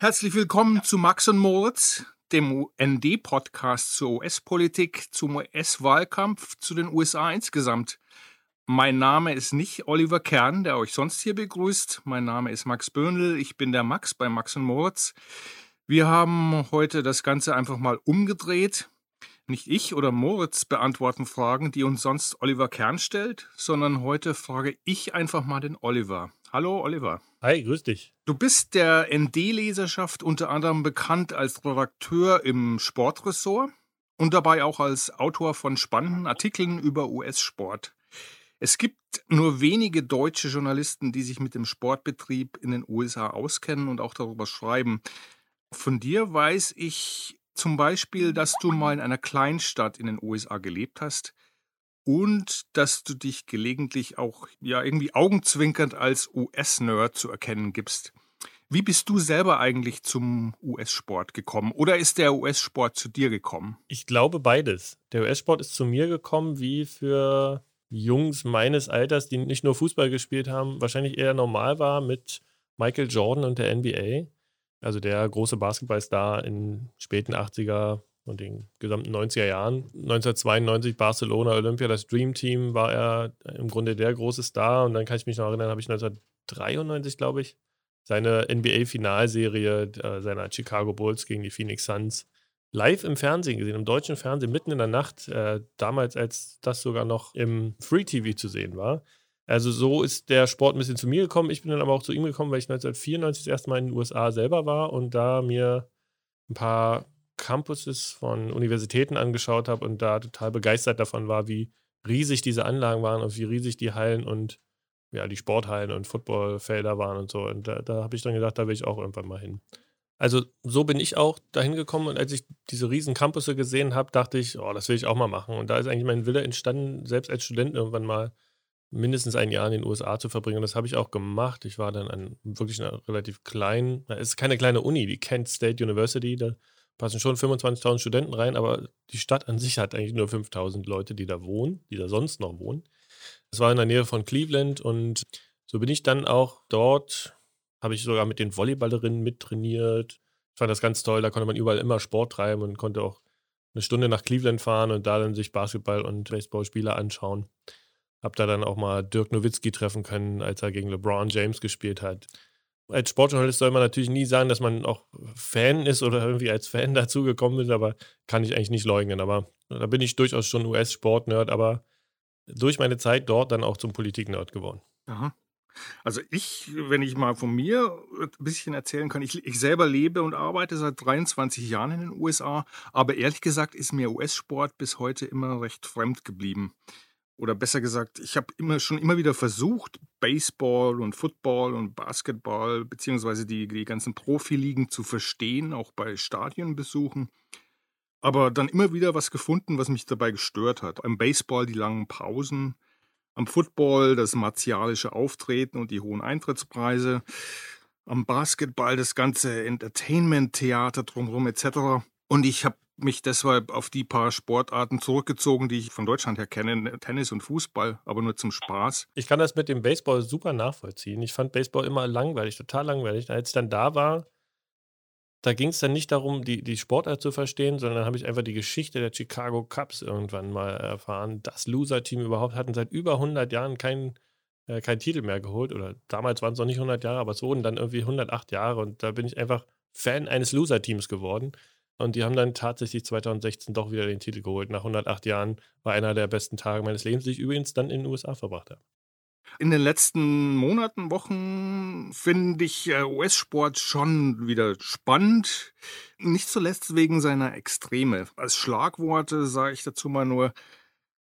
Herzlich willkommen zu Max und Moritz, dem ND-Podcast zur US-Politik, zum US-Wahlkampf, zu den USA insgesamt. Mein Name ist nicht Oliver Kern, der euch sonst hier begrüßt. Mein Name ist Max Böhnl. Ich bin der Max bei Max und Moritz. Wir haben heute das Ganze einfach mal umgedreht. Nicht ich oder Moritz beantworten Fragen, die uns sonst Oliver Kern stellt, sondern heute frage ich einfach mal den Oliver. Hallo Oliver. Hi, grüß dich. Du bist der ND-Leserschaft unter anderem bekannt als Redakteur im Sportressort und dabei auch als Autor von spannenden Artikeln über US-Sport. Es gibt nur wenige deutsche Journalisten, die sich mit dem Sportbetrieb in den USA auskennen und auch darüber schreiben. Von dir weiß ich zum Beispiel, dass du mal in einer Kleinstadt in den USA gelebt hast und dass du dich gelegentlich auch ja irgendwie augenzwinkernd als US-Nerd zu erkennen gibst. Wie bist du selber eigentlich zum US-Sport gekommen oder ist der US-Sport zu dir gekommen? Ich glaube beides. Der US-Sport ist zu mir gekommen, wie für Jungs meines Alters, die nicht nur Fußball gespielt haben, wahrscheinlich eher normal war mit Michael Jordan und der NBA. Also der große Basketballstar in späten 80er und den gesamten 90er Jahren. 1992 Barcelona Olympia, das Dream Team, war er im Grunde der große Star. Und dann kann ich mich noch erinnern, habe ich 1993, glaube ich, seine NBA-Finalserie äh, seiner Chicago Bulls gegen die Phoenix Suns live im Fernsehen gesehen, im deutschen Fernsehen, mitten in der Nacht, äh, damals als das sogar noch im Free TV zu sehen war. Also so ist der Sport ein bisschen zu mir gekommen. Ich bin dann aber auch zu ihm gekommen, weil ich 1994 das erste Mal in den USA selber war und da mir ein paar Campuses von Universitäten angeschaut habe und da total begeistert davon war, wie riesig diese Anlagen waren und wie riesig die Hallen und ja, die Sporthallen und Footballfelder waren und so. Und da, da habe ich dann gedacht, da will ich auch irgendwann mal hin. Also so bin ich auch dahin gekommen und als ich diese riesen Campusse gesehen habe, dachte ich, oh, das will ich auch mal machen. Und da ist eigentlich mein Wille entstanden, selbst als Student irgendwann mal mindestens ein Jahr in den USA zu verbringen. Und das habe ich auch gemacht. Ich war dann an wirklich einer relativ kleinen, es ist keine kleine Uni, die Kent State University, da passen schon 25.000 Studenten rein, aber die Stadt an sich hat eigentlich nur 5.000 Leute, die da wohnen, die da sonst noch wohnen. Das war in der Nähe von Cleveland und so bin ich dann auch dort, habe ich sogar mit den Volleyballerinnen mittrainiert. Ich fand das ganz toll, da konnte man überall immer Sport treiben und konnte auch eine Stunde nach Cleveland fahren und da dann sich Basketball- und Baseballspiele anschauen. Hab da dann auch mal Dirk Nowitzki treffen können, als er gegen LeBron James gespielt hat. Als Sportjournalist soll man natürlich nie sagen, dass man auch Fan ist oder irgendwie als Fan dazugekommen ist, aber kann ich eigentlich nicht leugnen. Aber da bin ich durchaus schon US-Sport-Nerd, aber durch meine Zeit dort dann auch zum Politik-Nerd geworden. Aha. Also ich, wenn ich mal von mir ein bisschen erzählen kann, ich, ich, selber lebe und arbeite seit 23 Jahren in den USA, aber ehrlich gesagt ist mir US-Sport bis heute immer recht fremd geblieben oder besser gesagt, ich habe immer schon immer wieder versucht, Baseball und Football und Basketball beziehungsweise die, die ganzen Profiligen zu verstehen, auch bei Stadionbesuchen. Aber dann immer wieder was gefunden, was mich dabei gestört hat. Am Baseball die langen Pausen, am Football das martialische Auftreten und die hohen Eintrittspreise, am Basketball das ganze Entertainment-Theater drumherum etc. Und ich habe mich deshalb auf die paar Sportarten zurückgezogen, die ich von Deutschland her kenne, Tennis und Fußball, aber nur zum Spaß. Ich kann das mit dem Baseball super nachvollziehen. Ich fand Baseball immer langweilig, total langweilig. Als ich dann da war, da ging es dann nicht darum, die, die Sportart zu verstehen, sondern habe ich einfach die Geschichte der Chicago Cubs irgendwann mal erfahren. Das Loser-Team überhaupt hatten seit über 100 Jahren keinen äh, kein Titel mehr geholt. Oder damals waren es noch nicht 100 Jahre, aber es wurden dann irgendwie 108 Jahre. Und da bin ich einfach Fan eines Loser-Teams geworden. Und die haben dann tatsächlich 2016 doch wieder den Titel geholt. Nach 108 Jahren war einer der besten Tage meines Lebens, die ich übrigens dann in den USA verbracht habe. In den letzten Monaten, Wochen finde ich äh, US-Sport schon wieder spannend. Nicht zuletzt wegen seiner Extreme. Als Schlagworte sage ich dazu mal nur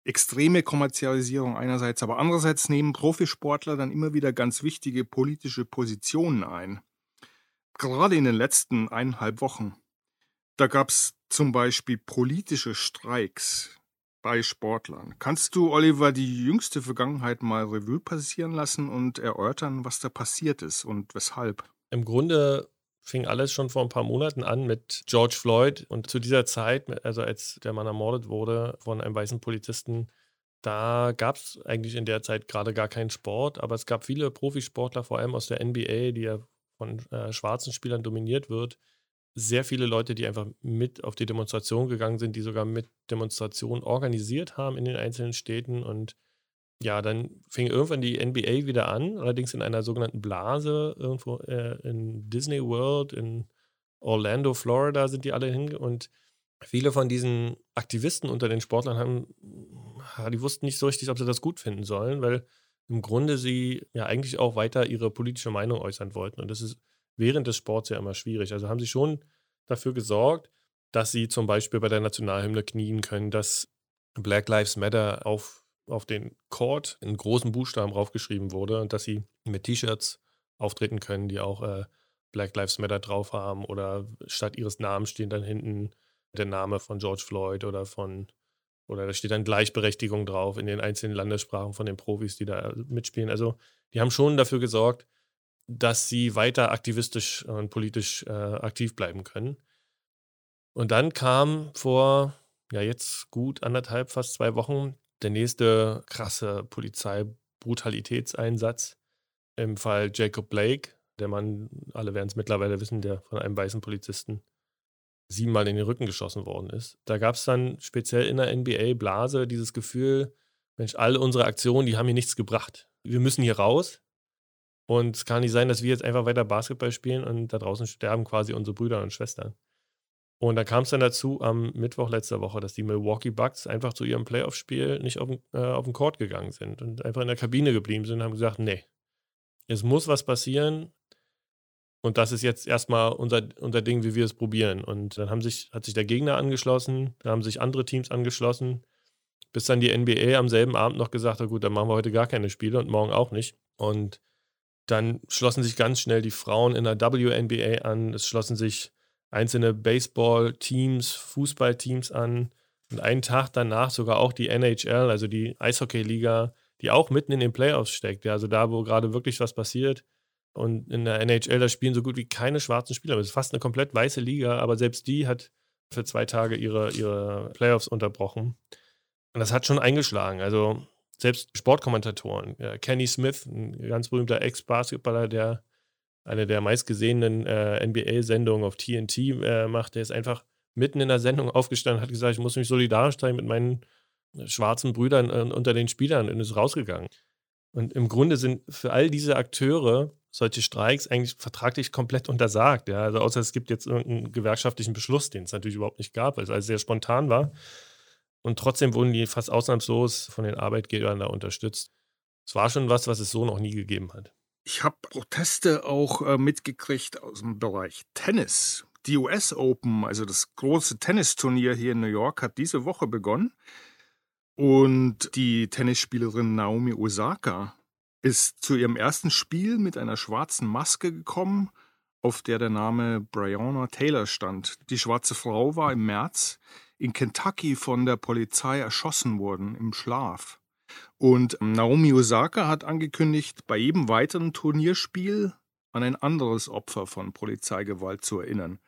extreme Kommerzialisierung einerseits, aber andererseits nehmen Profisportler dann immer wieder ganz wichtige politische Positionen ein. Gerade in den letzten eineinhalb Wochen da gab es zum Beispiel politische Streiks bei Sportlern. Kannst du, Oliver, die jüngste Vergangenheit mal Revue passieren lassen und erörtern, was da passiert ist und weshalb? Im Grunde fing alles schon vor ein paar Monaten an mit George Floyd und zu dieser Zeit, also als der Mann ermordet wurde von einem weißen Polizisten, da gab es eigentlich in der Zeit gerade gar keinen Sport, aber es gab viele Profisportler, vor allem aus der NBA, die ja von äh, schwarzen Spielern dominiert wird, sehr viele Leute, die einfach mit auf die Demonstration gegangen sind, die sogar mit Demonstrationen organisiert haben in den einzelnen Städten. Und ja, dann fing irgendwann die NBA wieder an, allerdings in einer sogenannten Blase, irgendwo äh, in Disney World, in Orlando, Florida sind die alle hin. Und viele von diesen Aktivisten unter den Sportlern haben, die wussten nicht so richtig, ob sie das gut finden sollen, weil im Grunde sie ja eigentlich auch weiter ihre politische Meinung äußern wollten. Und das ist während des Sports ja immer schwierig. Also haben sie schon dafür gesorgt, dass sie zum Beispiel bei der Nationalhymne knien können, dass Black Lives Matter auf, auf den Court in großen Buchstaben draufgeschrieben wurde und dass sie mit T-Shirts auftreten können, die auch äh, Black Lives Matter drauf haben oder statt ihres Namens stehen dann hinten der Name von George Floyd oder von oder da steht dann Gleichberechtigung drauf in den einzelnen Landessprachen von den Profis, die da mitspielen. Also die haben schon dafür gesorgt, dass sie weiter aktivistisch und politisch äh, aktiv bleiben können. Und dann kam vor, ja, jetzt gut anderthalb, fast zwei Wochen der nächste krasse Polizeibrutalitätseinsatz im Fall Jacob Blake. Der Mann, alle werden es mittlerweile wissen, der von einem weißen Polizisten siebenmal in den Rücken geschossen worden ist. Da gab es dann speziell in der NBA-Blase dieses Gefühl, Mensch, alle unsere Aktionen, die haben hier nichts gebracht. Wir müssen hier raus. Und es kann nicht sein, dass wir jetzt einfach weiter Basketball spielen und da draußen sterben quasi unsere Brüder und Schwestern. Und da kam es dann dazu am Mittwoch letzter Woche, dass die Milwaukee Bucks einfach zu ihrem Playoff-Spiel nicht auf den, äh, auf den Court gegangen sind und einfach in der Kabine geblieben sind und haben gesagt, nee, es muss was passieren. Und das ist jetzt erstmal unser, unser Ding, wie wir es probieren. Und dann haben sich, hat sich der Gegner angeschlossen, da haben sich andere Teams angeschlossen, bis dann die NBA am selben Abend noch gesagt hat, gut, dann machen wir heute gar keine Spiele und morgen auch nicht. Und dann schlossen sich ganz schnell die Frauen in der WNBA an. Es schlossen sich einzelne Baseball-Teams, Fußball-Teams an. Und einen Tag danach sogar auch die NHL, also die Eishockey-Liga, die auch mitten in den Playoffs steckt. Ja, also da, wo gerade wirklich was passiert. Und in der NHL, da spielen so gut wie keine schwarzen Spieler. Es ist fast eine komplett weiße Liga, aber selbst die hat für zwei Tage ihre, ihre Playoffs unterbrochen. Und das hat schon eingeschlagen. Also selbst Sportkommentatoren, ja, Kenny Smith, ein ganz berühmter Ex-Basketballer, der eine der meistgesehenen äh, NBA-Sendungen auf TNT äh, macht, der ist einfach mitten in der Sendung aufgestanden und hat gesagt, ich muss mich solidarisch sein mit meinen äh, schwarzen Brüdern äh, unter den Spielern und ist rausgegangen. Und im Grunde sind für all diese Akteure solche Streiks eigentlich vertraglich komplett untersagt. Ja? Also außer es gibt jetzt irgendeinen gewerkschaftlichen Beschluss, den es natürlich überhaupt nicht gab, weil es alles sehr spontan war. Und trotzdem wurden die fast ausnahmslos von den Arbeitgebern da unterstützt. Es war schon was, was es so noch nie gegeben hat. Ich habe Proteste auch äh, mitgekriegt aus dem Bereich Tennis. Die US Open, also das große Tennisturnier hier in New York, hat diese Woche begonnen. Und die Tennisspielerin Naomi Osaka ist zu ihrem ersten Spiel mit einer schwarzen Maske gekommen, auf der der Name Breonna Taylor stand. Die schwarze Frau war im März in Kentucky von der Polizei erschossen worden im Schlaf. Und Naomi Osaka hat angekündigt, bei jedem weiteren Turnierspiel an ein anderes Opfer von Polizeigewalt zu erinnern.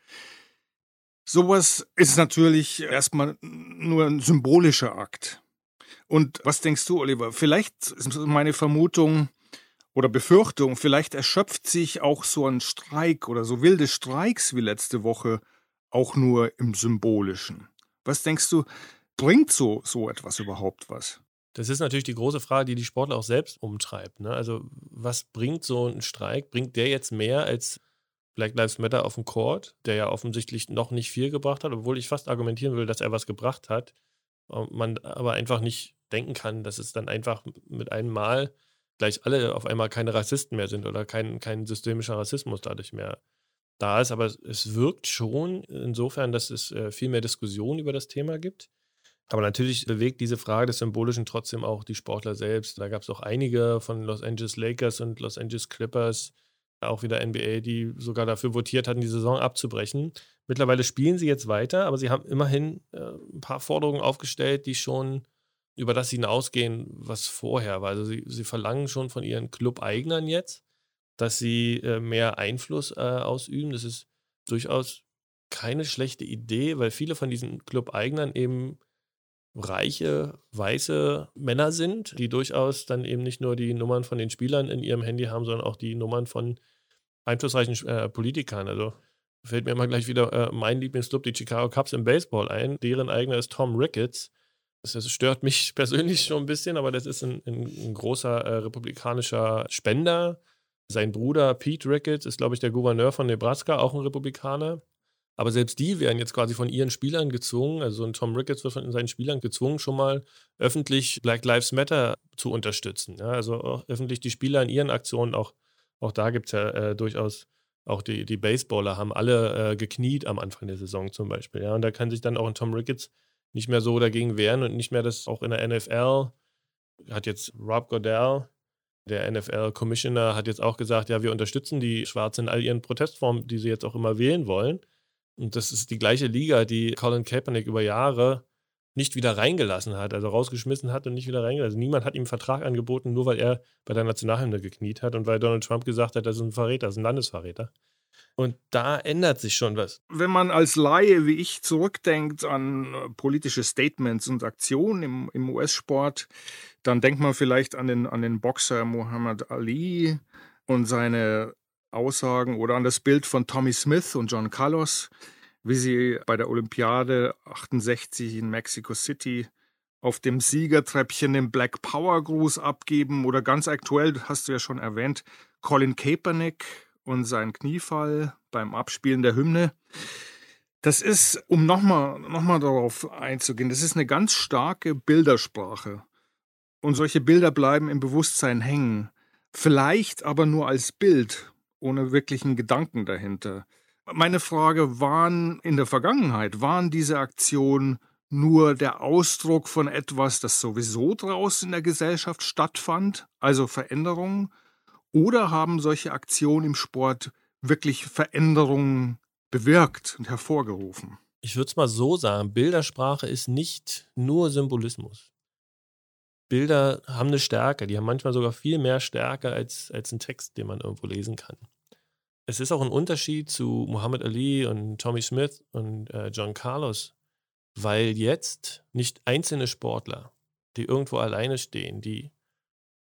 Sowas ist natürlich erstmal nur ein symbolischer Akt. Und was denkst du, Oliver? Vielleicht ist meine Vermutung oder Befürchtung, vielleicht erschöpft sich auch so ein Streik oder so wilde Streiks wie letzte Woche auch nur im Symbolischen. Was denkst du, bringt so, so etwas überhaupt was? Das ist natürlich die große Frage, die die Sportler auch selbst umtreibt. Ne? Also, was bringt so ein Streik? Bringt der jetzt mehr als Black Lives Matter auf dem Court, der ja offensichtlich noch nicht viel gebracht hat, obwohl ich fast argumentieren will, dass er was gebracht hat. Man aber einfach nicht denken kann, dass es dann einfach mit einem Mal gleich alle auf einmal keine Rassisten mehr sind oder kein, kein systemischer Rassismus dadurch mehr da ist, aber es wirkt schon insofern, dass es äh, viel mehr Diskussion über das Thema gibt. Aber natürlich bewegt diese Frage des Symbolischen trotzdem auch die Sportler selbst. Da gab es auch einige von Los Angeles Lakers und Los Angeles Clippers, auch wieder NBA, die sogar dafür votiert hatten, die Saison abzubrechen. Mittlerweile spielen sie jetzt weiter, aber sie haben immerhin äh, ein paar Forderungen aufgestellt, die schon über das hinausgehen, was vorher war. Also sie, sie verlangen schon von ihren Club-Eignern jetzt, dass sie äh, mehr Einfluss äh, ausüben. Das ist durchaus keine schlechte Idee, weil viele von diesen Club-Eignern eben reiche, weiße Männer sind, die durchaus dann eben nicht nur die Nummern von den Spielern in ihrem Handy haben, sondern auch die Nummern von einflussreichen äh, Politikern. Also fällt mir immer gleich wieder äh, mein Lieblingsclub, die Chicago Cubs im Baseball ein. Deren eigener ist Tom Ricketts. Das, stört mich persönlich schon ein bisschen, aber das ist ein, ein, ein großer äh, republikanischer Spender. Sein Bruder Pete Ricketts ist, glaube ich, der Gouverneur von Nebraska, auch ein Republikaner. Aber selbst die werden jetzt quasi von ihren Spielern gezwungen, also ein Tom Ricketts wird von seinen Spielern gezwungen, schon mal öffentlich Black Lives Matter zu unterstützen. Ja, also öffentlich die Spieler in ihren Aktionen, auch, auch da gibt es ja äh, durchaus, auch die, die Baseballer haben alle äh, gekniet am Anfang der Saison zum Beispiel. Ja, und da kann sich dann auch ein Tom Ricketts nicht mehr so dagegen wehren und nicht mehr das auch in der NFL hat jetzt Rob Goodell, der NFL-Commissioner, hat jetzt auch gesagt, ja, wir unterstützen die Schwarzen in all ihren Protestformen, die sie jetzt auch immer wählen wollen. Und das ist die gleiche Liga, die Colin Kaepernick über Jahre nicht wieder reingelassen hat, also rausgeschmissen hat und nicht wieder reingelassen. Niemand hat ihm einen Vertrag angeboten, nur weil er bei der Nationalhymne gekniet hat und weil Donald Trump gesagt hat, das ist ein Verräter, das ist ein Landesverräter. Und da ändert sich schon was. Wenn man als Laie wie ich zurückdenkt an äh, politische Statements und Aktionen im, im US-Sport, dann denkt man vielleicht an den, an den Boxer Muhammad Ali und seine Aussagen oder an das Bild von Tommy Smith und John Carlos, wie sie bei der Olympiade 68 in Mexico City auf dem Siegertreppchen den Black Power Gruß abgeben oder ganz aktuell, hast du ja schon erwähnt, Colin Kaepernick und sein Kniefall beim Abspielen der Hymne. Das ist, um nochmal noch mal darauf einzugehen, das ist eine ganz starke Bildersprache. Und solche Bilder bleiben im Bewusstsein hängen. Vielleicht aber nur als Bild ohne wirklichen Gedanken dahinter. Meine Frage, waren in der Vergangenheit, waren diese Aktionen nur der Ausdruck von etwas, das sowieso draußen in der Gesellschaft stattfand, also Veränderungen, oder haben solche Aktionen im Sport wirklich Veränderungen bewirkt und hervorgerufen? Ich würde es mal so sagen, Bildersprache ist nicht nur Symbolismus. Bilder haben eine Stärke, die haben manchmal sogar viel mehr Stärke als, als ein Text, den man irgendwo lesen kann. Es ist auch ein Unterschied zu Muhammad Ali und Tommy Smith und äh, John Carlos, weil jetzt nicht einzelne Sportler, die irgendwo alleine stehen, die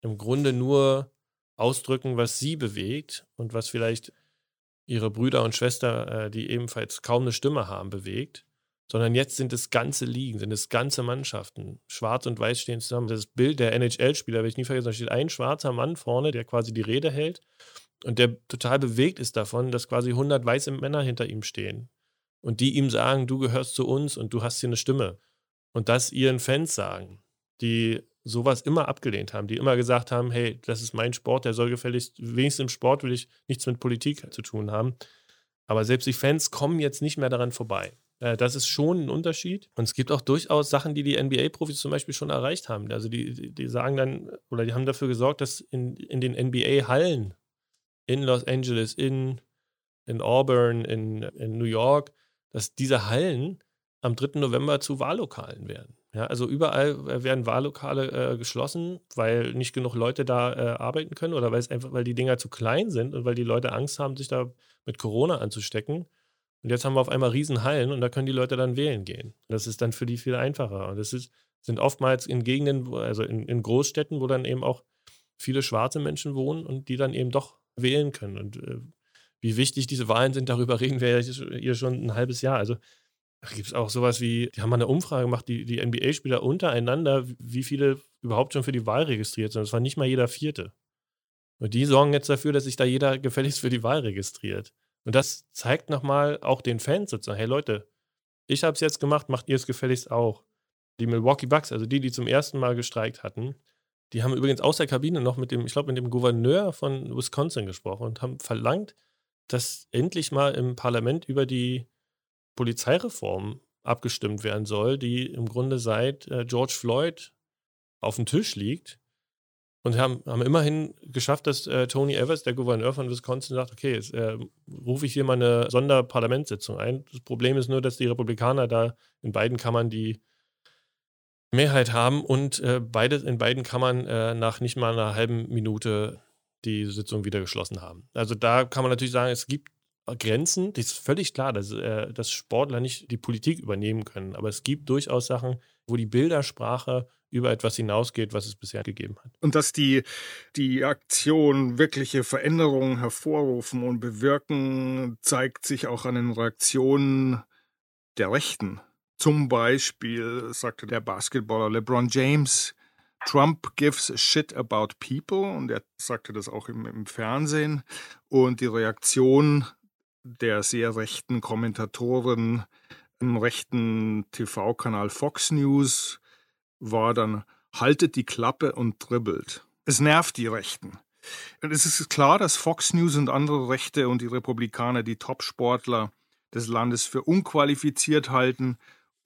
im Grunde nur ausdrücken, was sie bewegt und was vielleicht ihre Brüder und Schwester, äh, die ebenfalls kaum eine Stimme haben, bewegt, sondern jetzt sind es ganze Ligen, sind es ganze Mannschaften. Schwarz und Weiß stehen zusammen. Das Bild der NHL-Spieler, werde ich nie vergessen, da steht ein schwarzer Mann vorne, der quasi die Rede hält und der total bewegt ist davon, dass quasi 100 weiße Männer hinter ihm stehen und die ihm sagen, du gehörst zu uns und du hast hier eine Stimme. Und das ihren Fans sagen, die sowas immer abgelehnt haben, die immer gesagt haben, hey, das ist mein Sport, der soll gefälligst, wenigstens im Sport will ich nichts mit Politik zu tun haben. Aber selbst die Fans kommen jetzt nicht mehr daran vorbei. Äh, das ist schon ein Unterschied. Und es gibt auch durchaus Sachen, die die NBA-Profis zum Beispiel schon erreicht haben. Also die, die sagen dann, oder die haben dafür gesorgt, dass in, in den NBA-Hallen in Los Angeles, in, in Auburn, in, in New York, dass diese Hallen am 3. November zu Wahllokalen werden. Ja, also überall äh, werden Wahllokale äh, geschlossen, weil nicht genug Leute da äh, arbeiten können oder weil es einfach, weil die Dinger zu klein sind und weil die Leute Angst haben, sich da mit Corona anzustecken. Und jetzt haben wir auf einmal Riesenhallen und da können die Leute dann wählen gehen. Das ist dann für die viel einfacher. Und das ist, sind oftmals in Gegenden, also in, in Großstädten, wo dann eben auch viele schwarze Menschen wohnen und die dann eben doch wählen können. Und äh, wie wichtig diese Wahlen sind, darüber reden wir ja hier schon ein halbes Jahr. Also gibt es auch sowas wie, die haben mal eine Umfrage gemacht, die, die NBA-Spieler untereinander, wie viele überhaupt schon für die Wahl registriert sind. Das war nicht mal jeder Vierte. Und die sorgen jetzt dafür, dass sich da jeder gefälligst für die Wahl registriert. Und das zeigt nochmal auch den Fans sozusagen, hey Leute, ich habe es jetzt gemacht, macht ihr es gefälligst auch. Die Milwaukee Bucks, also die, die zum ersten Mal gestreikt hatten, die haben übrigens aus der Kabine noch mit dem, ich glaube, mit dem Gouverneur von Wisconsin gesprochen und haben verlangt, dass endlich mal im Parlament über die Polizeireform abgestimmt werden soll, die im Grunde seit äh, George Floyd auf dem Tisch liegt. Und haben, haben immerhin geschafft, dass äh, Tony Evers, der Gouverneur von Wisconsin, sagt, okay, jetzt äh, rufe ich hier mal eine Sonderparlamentssitzung ein. Das Problem ist nur, dass die Republikaner da in beiden Kammern die Mehrheit haben und äh, beide, in beiden Kammern äh, nach nicht mal einer halben Minute die Sitzung wieder geschlossen haben. Also da kann man natürlich sagen, es gibt Grenzen, das ist völlig klar, dass, äh, dass Sportler nicht die Politik übernehmen können. Aber es gibt durchaus Sachen, wo die Bildersprache über etwas hinausgeht, was es bisher gegeben hat. Und dass die, die Aktion wirkliche Veränderungen hervorrufen und bewirken, zeigt sich auch an den Reaktionen der Rechten. Zum Beispiel sagte der Basketballer LeBron James, Trump gives a shit about people und er sagte das auch im, im Fernsehen. Und die Reaktion der sehr rechten Kommentatoren im rechten TV-Kanal Fox News war dann, haltet die Klappe und dribbelt. Es nervt die Rechten. Und es ist klar, dass Fox News und andere Rechte und die Republikaner die Topsportler des Landes für unqualifiziert halten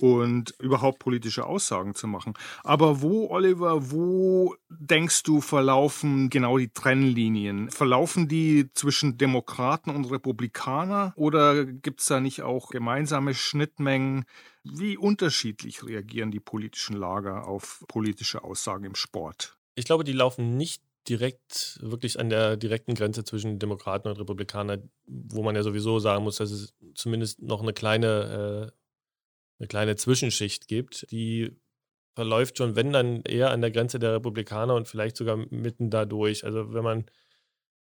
und überhaupt politische Aussagen zu machen. Aber wo, Oliver, wo denkst du, verlaufen genau die Trennlinien? Verlaufen die zwischen Demokraten und Republikaner oder gibt es da nicht auch gemeinsame Schnittmengen? Wie unterschiedlich reagieren die politischen Lager auf politische Aussagen im Sport? Ich glaube, die laufen nicht direkt, wirklich an der direkten Grenze zwischen Demokraten und Republikanern, wo man ja sowieso sagen muss, dass es zumindest noch eine kleine äh, eine kleine Zwischenschicht gibt, die verläuft schon, wenn dann eher an der Grenze der Republikaner und vielleicht sogar mitten dadurch. Also wenn man,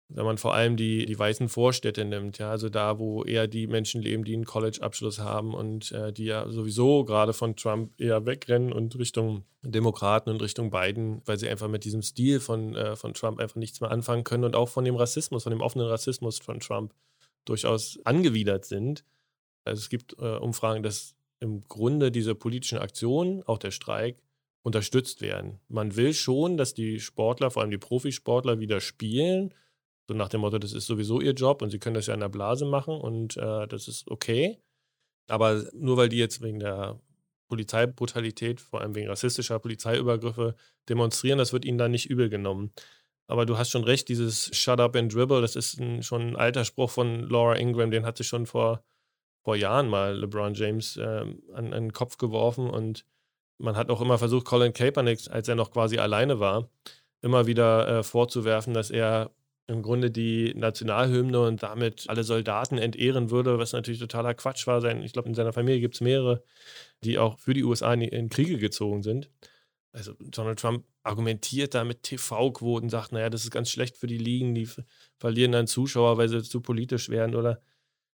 wenn man vor allem die, die weißen Vorstädte nimmt, ja, also da, wo eher die Menschen leben, die einen College-Abschluss haben und äh, die ja sowieso gerade von Trump eher wegrennen und Richtung Demokraten und Richtung Biden, weil sie einfach mit diesem Stil von, äh, von Trump einfach nichts mehr anfangen können und auch von dem Rassismus, von dem offenen Rassismus von Trump durchaus angewidert sind. Also es gibt äh, Umfragen, dass im Grunde diese politischen Aktionen, auch der Streik, unterstützt werden. Man will schon, dass die Sportler, vor allem die Profisportler, wieder spielen. So nach dem Motto, das ist sowieso ihr Job und sie können das ja in der Blase machen und äh, das ist okay. Aber nur weil die jetzt wegen der Polizeibrutalität, vor allem wegen rassistischer Polizeiübergriffe demonstrieren, das wird ihnen dann nicht übel genommen. Aber du hast schon recht, dieses Shut up and dribble, das ist ein, schon ein alter Spruch von Laura Ingram, den hat sie schon vor vor Jahren mal LeBron James äh, an, an, den Kopf geworfen und man hat auch immer versucht, Colin Kaepernick, als er noch quasi alleine war, immer wieder äh, vorzuwerfen, dass er im Grunde die Nationalhymne und damit alle Soldaten entehren würde, was natürlich totaler Quatsch war. Ich glaube, in seiner Familie gibt es mehrere, die auch für die USA in, in, Kriege gezogen sind. Also Donald Trump argumentiert da mit TV-Quoten, sagt, naja, das ist ganz schlecht für die Ligen, die verlieren dann Zuschauer, weil sie zu politisch werden oder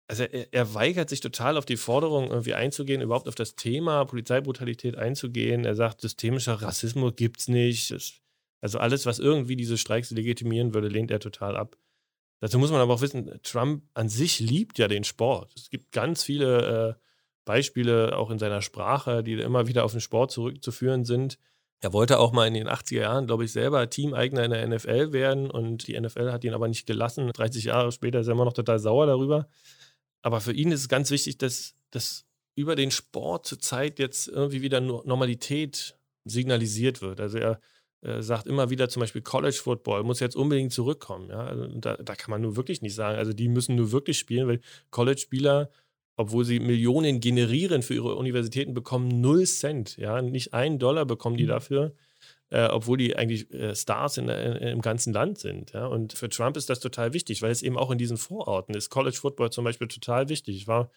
also er, er, weigert sich total auf die Forderung irgendwie einzugehen, überhaupt auf das Thema Polizeibrutalität einzugehen. Er sagt, systemischer Rassismus gibt es nicht. Also alles, was irgendwie diese Streiks legitimieren würde, lehnt er total ab. Dazu muss man aber auch wissen, Trump an sich liebt ja den Sport. Es gibt ganz viele äh, Beispiele auch in seiner Sprache, die immer wieder auf den Sport zurückzuführen sind. Er wollte auch mal in den 80er Jahren, glaube ich, selber Teameigner in der NFL werden und die NFL hat ihn aber nicht gelassen. 30 Jahre später ist er immer noch total sauer darüber. Aber für ihn ist es ganz wichtig, dass, dass über den Sport zurzeit jetzt irgendwie wieder Normalität signalisiert wird. Also er äh, sagt immer wieder zum Beispiel College Football muss jetzt unbedingt zurückkommen. Ja? Also da, da, kann man nur wirklich nicht sagen. Also die müssen nur wirklich spielen, weil College-Spieler, obwohl sie Millionen generieren für ihre Universitäten, bekommen null Cent. Ja? Nicht einen Dollar bekommen die mhm. dafür äh, obwohl die eigentlich äh, Stars in, in, im ganzen Land sind. Ja? Und für Trump ist das total wichtig, weil es eben auch in diesen Vororten ist. College Football zum Beispiel total wichtig. Ich war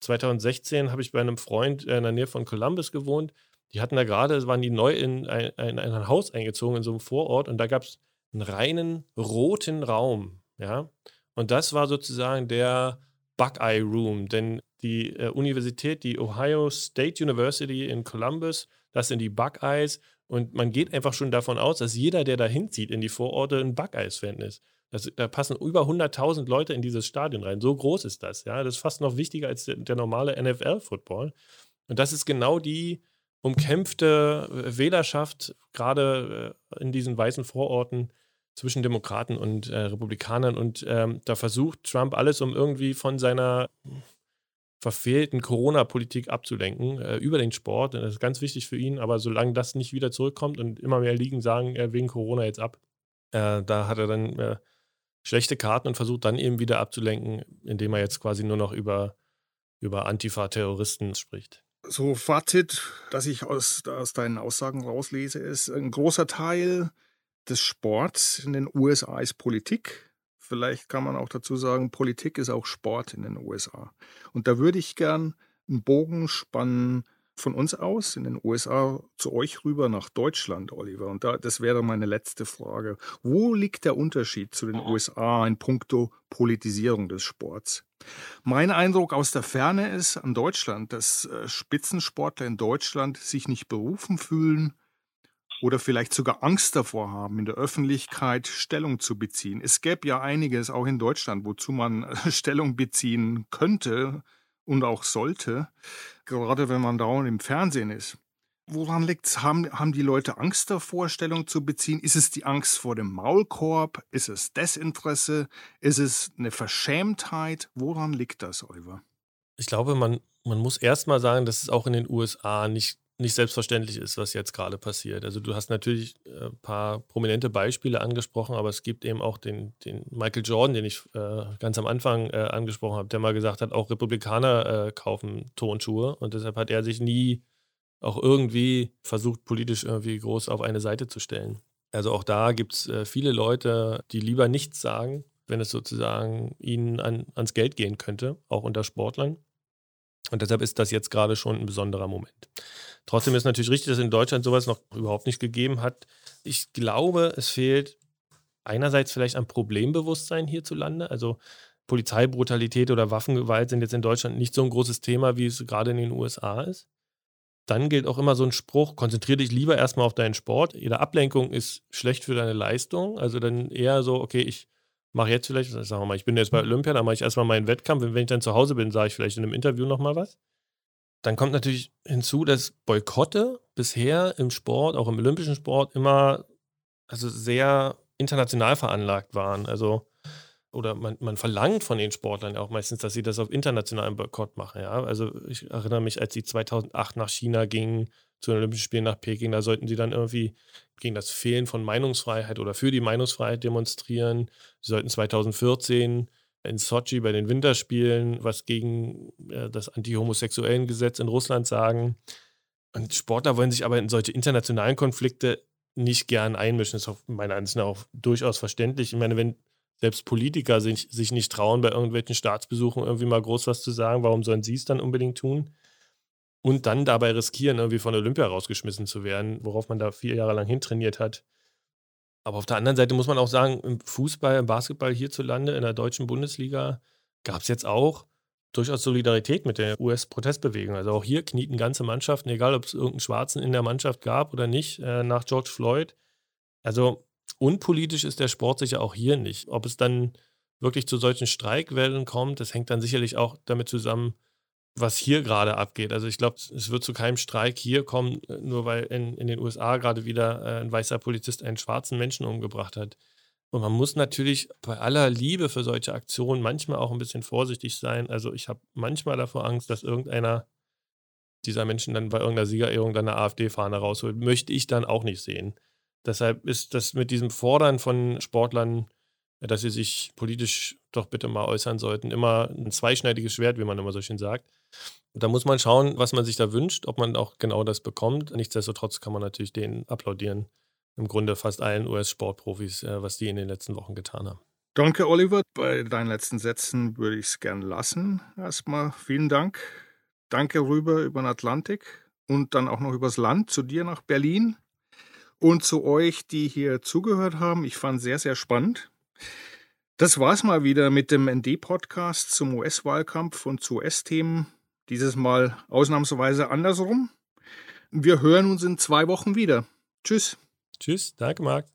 2016, habe ich bei einem Freund äh, in der Nähe von Columbus gewohnt. Die hatten da gerade, waren die neu in ein, in ein Haus eingezogen, in so einem Vorort, und da gab es einen reinen roten Raum. Ja? Und das war sozusagen der Buckeye Room, denn die äh, Universität, die Ohio State University in Columbus, das sind die Buckeyes und man geht einfach schon davon aus, dass jeder, der da hinzieht in die Vororte, ein Buckeyes-Fan ist. Das, da passen über 100.000 Leute in dieses Stadion rein. So groß ist das. Ja? Das ist fast noch wichtiger als der, der normale NFL-Football. Und das ist genau die umkämpfte äh, Wählerschaft, gerade äh, in diesen weißen Vororten zwischen Demokraten und äh, Republikanern. Und ähm, da versucht Trump alles, um irgendwie von seiner verfehlten Corona-Politik abzulenken äh, über den Sport. Das ist ganz wichtig für ihn, aber solange das nicht wieder zurückkommt und immer mehr Ligen sagen, äh, wegen Corona jetzt ab, äh, da hat er dann äh, schlechte Karten und versucht dann eben wieder abzulenken, indem er jetzt quasi nur noch über, über Antifa-Terroristen spricht. So Fazit, das ich aus, aus deinen Aussagen rauslese, ist, ein großer Teil des Sports in den USA ist Politik Vielleicht kann man auch dazu sagen, Politik ist auch Sport in den USA. Und da würde ich gern einen Bogen spannen von uns aus in den USA zu euch rüber nach Deutschland, Oliver. Und da, das wäre meine letzte Frage. Wo liegt der Unterschied zu den USA in puncto Politisierung des Sports? Mein Eindruck aus der Ferne ist an Deutschland, dass äh, Spitzensportler in Deutschland sich nicht berufen fühlen, oder vielleicht sogar Angst davor haben, in der Öffentlichkeit Stellung zu beziehen. Es gäbe ja einiges auch in Deutschland, wozu man Stellung beziehen könnte und auch sollte, gerade wenn man dauernd im Fernsehen ist. Woran liegt es? Haben, haben die Leute Angst davor, Stellung zu beziehen? Ist es die Angst vor dem Maulkorb? Ist es Desinteresse? Ist es eine Verschämtheit? Woran liegt das, Oliver? Ich glaube, man, man muss erst mal sagen, dass es auch in den USA nicht nicht selbstverständlich ist, was jetzt gerade passiert. Also du hast natürlich ein äh, paar prominente Beispiele angesprochen, aber es gibt eben auch den, den Michael Jordan, den ich äh, ganz am Anfang äh, angesprochen habe, der mal gesagt hat, auch Republikaner äh, kaufen Tonschuhe und deshalb hat er sich nie auch irgendwie versucht, politisch irgendwie groß auf eine Seite zu stellen. Also auch da gibt es äh, viele Leute, die lieber nichts sagen, wenn es sozusagen ihnen an, ans Geld gehen könnte, auch unter Sportlern. Und deshalb ist das jetzt gerade schon ein besonderer Moment. Trotzdem ist natürlich richtig, dass in Deutschland sowas noch überhaupt nicht gegeben hat. Ich glaube, es fehlt einerseits vielleicht an Problembewusstsein hierzulande. Also Polizeibrutalität oder Waffengewalt sind jetzt in Deutschland nicht so ein großes Thema, wie es gerade in den USA ist. Dann gilt auch immer so ein Spruch, konzentriere dich lieber erstmal auf deinen Sport. Jede Ablenkung ist schlecht für deine Leistung. Also dann eher so, okay, ich mache jetzt vielleicht, sagen wir mal, ich bin jetzt bei Olympia, dann mache ich erstmal meinen Wettkampf. Wenn ich dann zu Hause bin, sage ich vielleicht in einem Interview nochmal was. Dann kommt natürlich hinzu, dass Boykotte bisher im Sport, auch im olympischen Sport, immer also sehr international veranlagt waren. Also, oder man, man verlangt von den Sportlern auch meistens, dass sie das auf internationalen Boykott machen. Ja? Also ich erinnere mich, als sie 2008 nach China gingen, zu den Olympischen Spielen nach Peking, da sollten sie dann irgendwie gegen das Fehlen von Meinungsfreiheit oder für die Meinungsfreiheit demonstrieren. Sie sollten 2014 in Sochi bei den Winterspielen was gegen äh, das anti-homosexuellen Gesetz in Russland sagen. Und Sportler wollen sich aber in solche internationalen Konflikte nicht gern einmischen. Das ist meiner Ansicht nach auch durchaus verständlich. Ich meine, wenn selbst Politiker sich, sich nicht trauen, bei irgendwelchen Staatsbesuchen irgendwie mal groß was zu sagen, warum sollen sie es dann unbedingt tun? Und dann dabei riskieren, irgendwie von Olympia rausgeschmissen zu werden, worauf man da vier Jahre lang hintrainiert hat. Aber auf der anderen Seite muss man auch sagen, im Fußball, im Basketball hierzulande, in der deutschen Bundesliga, gab es jetzt auch durchaus Solidarität mit der US-Protestbewegung. Also auch hier knieten ganze Mannschaften, egal ob es irgendeinen Schwarzen in der Mannschaft gab oder nicht, äh, nach George Floyd. Also unpolitisch ist der Sport sicher auch hier nicht. Ob es dann wirklich zu solchen Streikwellen kommt, das hängt dann sicherlich auch damit zusammen, was hier gerade abgeht. Also ich glaube, es wird zu keinem Streik hier kommen, äh, nur weil in, in den USA gerade wieder äh, ein weißer Polizist einen schwarzen Menschen umgebracht hat. Und man muss natürlich bei aller Liebe für solche Aktionen manchmal auch ein bisschen vorsichtig sein. Also ich habe manchmal davor Angst, dass irgendeiner dieser Menschen dann bei irgendeiner Siegerehrung dann eine AfD-Fahne rausholt. Möchte ich dann auch nicht sehen. Deshalb ist das mit diesem Fordern von Sportlern dass sie sich politisch doch bitte mal äußern sollten. Immer ein zweischneidiges Schwert, wie man immer so schön sagt. da muss man schauen, was man sich da wünscht, ob man auch genau das bekommt. Nichtsdestotrotz kann man natürlich denen applaudieren. Im Grunde fast allen US-Sportprofis, äh, was die in den letzten Wochen getan haben. Danke, Oliver. Bei deinen letzten Sätzen würde ich es gern lassen. Erstmal vielen Dank. Danke rüber über den Atlantik und dann auch noch übers Land zu dir nach Berlin und zu euch, die hier zugehört haben. Ich fand es sehr, sehr spannend. Das war's mal wieder mit dem ND-Podcast zum US-Wahlkampf und zu US-Themen. Dieses Mal ausnahmsweise andersrum. Wir hören uns in zwei Wochen wieder. Tschüss. Tschüss. Danke, Marc.